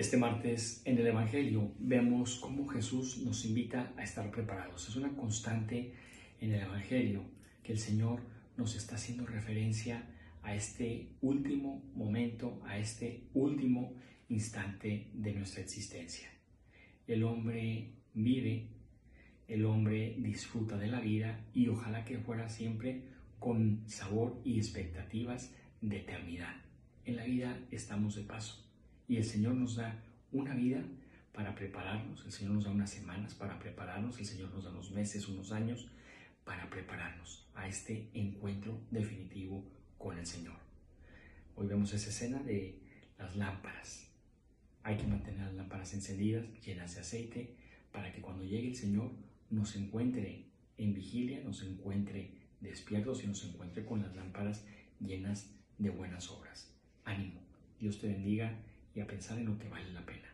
Este martes en el Evangelio vemos cómo Jesús nos invita a estar preparados. Es una constante en el Evangelio que el Señor nos está haciendo referencia a este último momento, a este último instante de nuestra existencia. El hombre vive, el hombre disfruta de la vida y ojalá que fuera siempre con sabor y expectativas de eternidad. En la vida estamos de paso y el Señor nos da una vida para prepararnos, el Señor nos da unas semanas para prepararnos, el Señor nos da unos meses, unos años para prepararnos a este encuentro definitivo con el Señor. Hoy vemos esa escena de las lámparas. Hay que mantener las lámparas encendidas, llenas de aceite, para que cuando llegue el Señor nos encuentre en vigilia, nos encuentre despiertos y nos encuentre con las lámparas llenas de buenas obras. Ánimo, Dios te bendiga y a pensar en lo que vale la pena.